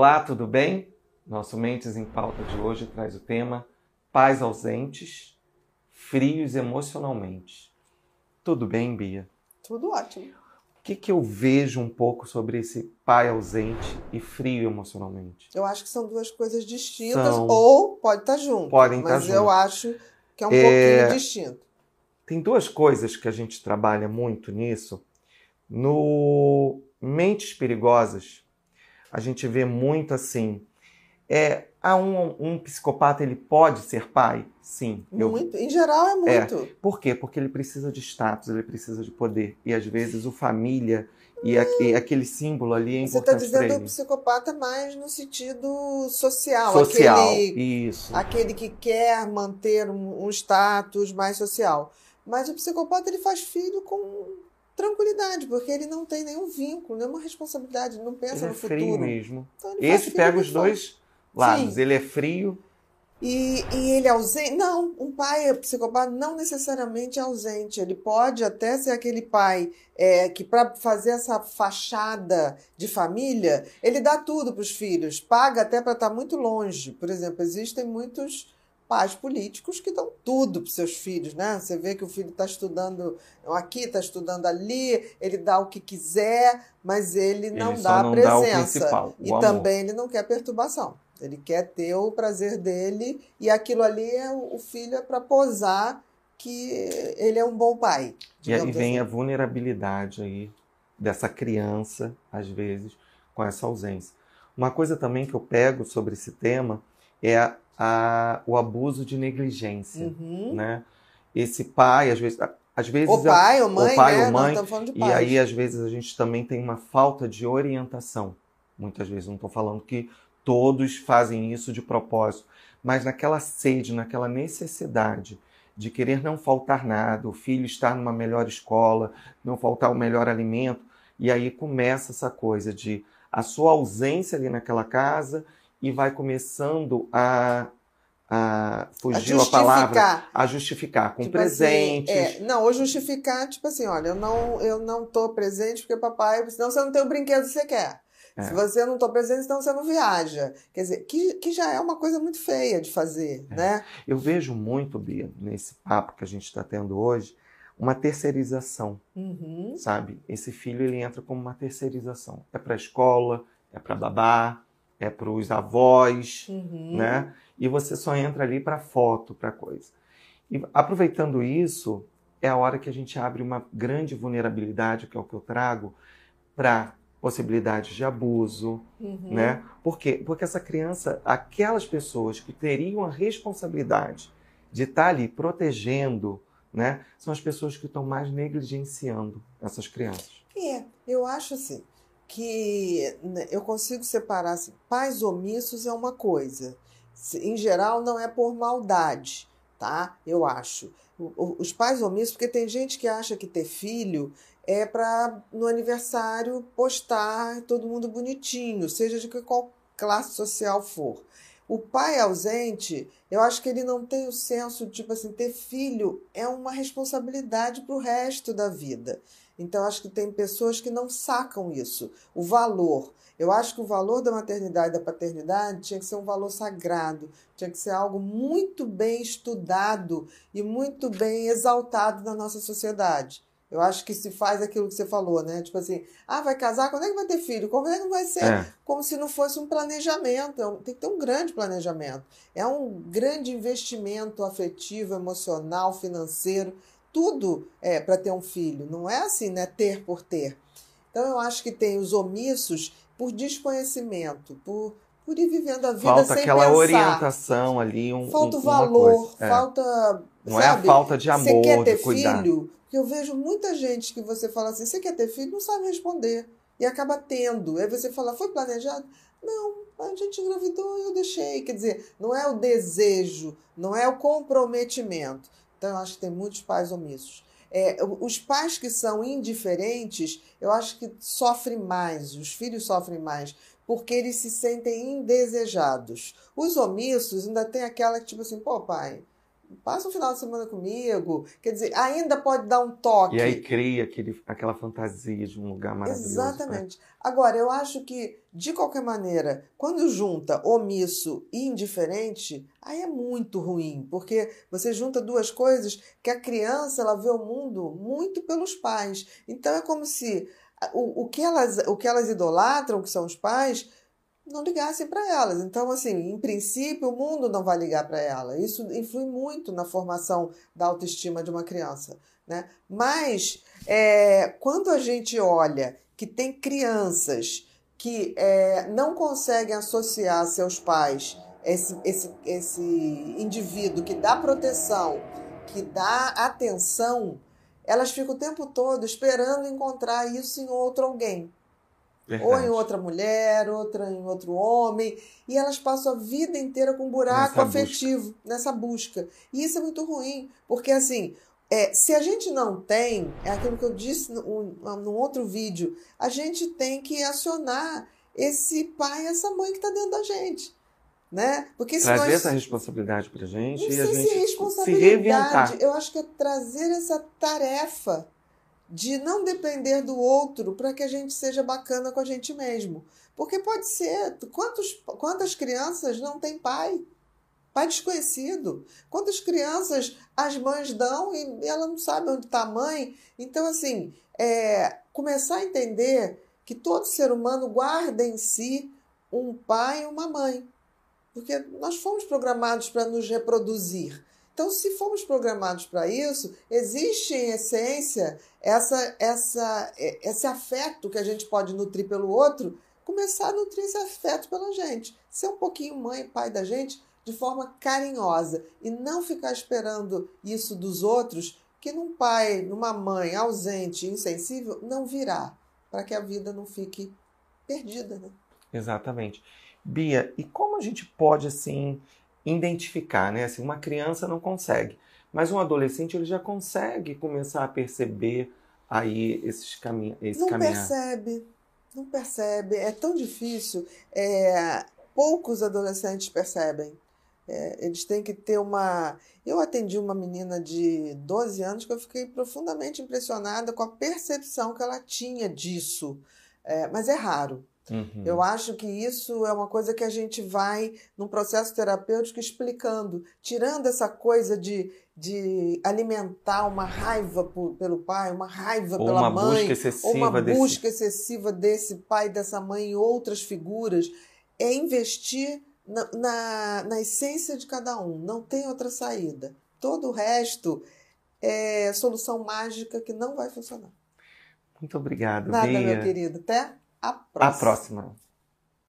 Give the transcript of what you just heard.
Olá, tudo bem? Nosso Mentes em Pauta de hoje traz o tema Pais ausentes, frios emocionalmente. Tudo bem, Bia? Tudo ótimo. O que, que eu vejo um pouco sobre esse pai ausente e frio emocionalmente? Eu acho que são duas coisas distintas, São. ou pode estar junto. Podem estar mas eu junto. acho que é um É, pouquinho distinto. Tem duas coisas que a gente trabalha muito nisso. No Mentes Perigosas, a gente vê muito assim. É, ah, um, um psicopata ele pode ser pai? Sim. Eu, Muito. Em geral é muito. Por quê? Porque ele precisa de status, ele precisa de poder. E às vezes o família e, a- e aquele símbolo ali é Você está importante para dizendo o psicopata mais no sentido social. Social, Aquele, isso. aquele que quer manter um, um status mais social. Mas o psicopata ele faz filho com tranquilidade, porque ele não tem nenhum vínculo, nenhuma responsabilidade, não pensa Ele é no frio futuro. mesmo. Então, Esse pega os dois lados. Sim. Ele é frio, E, e ele é ausente? Não, um pai psicopata não necessariamente é ausente. Ele pode até ser aquele pai é, que, para fazer essa fachada de família, ele dá tudo para os filhos, paga até para estar muito longe. Por exemplo, existem muitos pais políticos que dão tudo para seus filhos, né? Você vê que o filho está estudando aqui, está estudando ali, ele dá o que quiser, mas ele não ele dá só a não dá o presença. o E amor. também ele não quer perturbação. Ele quer ter o prazer dele e aquilo ali é o filho é para posar que ele é um bom pai. E aí vem a assim. vulnerabilidade aí dessa criança, às vezes, com essa ausência. Uma coisa também que eu pego sobre esse tema é a- a- o abuso de negligência, Uhum. né? Esse pai, às vezes, às vezes O pai ou mãe, o pai né? ou mãe, E aí, às vezes, a gente também tem uma falta de orientação. Muitas vezes, não estou falando que todos fazem isso de propósito, mas naquela sede, naquela necessidade de querer não faltar nada, o filho estar numa melhor escola, não faltar o melhor alimento, e aí começa essa coisa de a sua ausência ali naquela casa e vai começando a, a A fugiu a palavra, justificar. a justificar com Tipo assim, presentes. é, não, ou justificar, tipo assim, olha, eu não, eu não tô presente porque papai, senão você não tem o brinquedo que você quer. É. Se você não tô presente, então você não viaja. Quer dizer, que, que já é uma coisa muito feia de fazer, É. né? Eu vejo muito, Bia, nesse papo que a gente está tendo hoje, uma terceirização, Uhum. sabe? Esse filho ele entra como uma terceirização. É para a escola, é para babá, é para os avós, Uhum. né? E você só entra ali para foto, para coisa. E aproveitando isso, é a hora que a gente abre uma grande vulnerabilidade, que é o que eu trago, para possibilidades de abuso, Uhum. né? Por quê? Porque essa criança, aquelas pessoas que teriam a responsabilidade de estar ali protegendo, né? São as pessoas que estão mais negligenciando essas crianças. É, eu acho assim que né, eu consigo separar assim, pais omissos é uma coisa. Em geral, não é por maldade, tá? Eu acho. Os pais omissos, porque tem gente que acha que ter filho é para no aniversário postar todo mundo bonitinho, seja de qual classe social for. O pai ausente, eu acho que ele não tem o senso, tipo assim, ter filho é uma responsabilidade para o resto da vida. Então, acho que tem pessoas que não sacam isso, o valor. Eu acho que o valor da maternidade e da paternidade tinha que ser um valor sagrado, tinha que ser algo muito bem estudado e muito bem exaltado na nossa sociedade. Eu acho que se faz aquilo que você falou, né? Tipo assim, ah, vai casar, quando é que vai ter filho? Como é que vai ser? É, como se não fosse um planejamento. É Tem que ter um grande planejamento. É um grande investimento afetivo, emocional, financeiro, tudo é para ter um filho. Não é assim, né? Ter por ter. Então eu acho que tem os omissos por desconhecimento, por, por ir vivendo a vida falta sem aquela pensar. orientação ali, um, Falta um- valor. É. falta. Não é a sabe? falta de Você amor, quer ter de cuidar. filho? Eu vejo muita gente que você fala assim, você quer ter filho? Não sabe responder. E acaba tendo. Aí você fala, foi planejado? Não, a gente engravidou e eu deixei. Quer dizer, não é o desejo, não é o comprometimento. Então, eu acho que tem muitos pais omissos. É, os pais que são indiferentes, eu acho que sofrem mais, os filhos sofrem mais, porque eles se sentem indesejados. Os omissos ainda tem aquela que, tipo assim, pô, pai, passa um final de semana comigo. Quer dizer, ainda pode dar um toque. E aí cria aquele, aquela fantasia de um lugar maravilhoso. Né? Exatamente. Né? Agora, eu acho que, de qualquer maneira, quando junta omisso e indiferente, aí é muito ruim, porque você junta duas coisas que a criança ela vê o mundo muito pelos pais. Então é como se o, o, que, elas, o que elas idolatram, que são os pais, não ligassem para elas. Então, assim, em princípio, o mundo não vai ligar para ela. Isso influi muito na formação da autoestima de uma criança. Né? Mas, é, quando a gente olha que tem crianças que é, não conseguem associar seus pais, esse, esse, esse indivíduo que dá proteção, que dá atenção, elas ficam o tempo todo esperando encontrar isso em outro alguém. Verdade. Ou em outra mulher, outra em outro homem. E elas passam a vida inteira com um buraco nessa afetivo busca. nessa busca. E isso é muito ruim, porque assim, é, se a gente não tem, é aquilo que eu disse num, num outro vídeo, a gente tem que acionar esse pai, essa mãe que está dentro da gente. Né? Porque trazer nós... essa responsabilidade para a gente não e a gente se, responsabilidade, se reinventar. Eu acho que é trazer essa tarefa de não depender do outro para que a gente seja bacana com a gente mesmo. Porque pode ser, quantos, quantas crianças não têm pai? Pai desconhecido. Quantas crianças as mães dão e ela não sabe onde está a mãe? Então, assim, é, começar a entender que todo ser humano guarda em si um pai e uma mãe. Porque nós fomos programados para nos reproduzir. Então, se fomos programados para isso, existe em essência essa, essa, esse afeto que a gente pode nutrir pelo outro, começar a nutrir esse afeto pela gente. Ser um pouquinho mãe e pai da gente de forma carinhosa e não ficar esperando isso dos outros, que num pai, numa mãe ausente, insensível, não virá, para que a vida não fique perdida. Né? Exatamente. Bia, e como a gente pode assim identificar, né? Assim, uma criança não consegue, mas um adolescente ele já consegue começar a perceber aí esses caminhos, esse não caminhar. percebe, não percebe. É tão difícil. É, poucos adolescentes percebem. É, eles têm que ter uma. Eu atendi uma menina de 12 anos que eu fiquei profundamente impressionada com a percepção que ela tinha disso. É, mas é raro. Uhum. Eu acho que isso é uma coisa que a gente vai, num processo terapêutico, explicando, tirando essa coisa de, de alimentar uma raiva por, pelo pai, uma raiva ou pela uma mãe, busca excessiva uma desse... busca excessiva desse pai, dessa mãe em outras figuras. É investir na, na, na essência de cada um, não tem outra saída. Todo o resto é solução mágica que não vai funcionar. Muito obrigado, Nada, Bia. meu querido. Até a próxima. A próxima.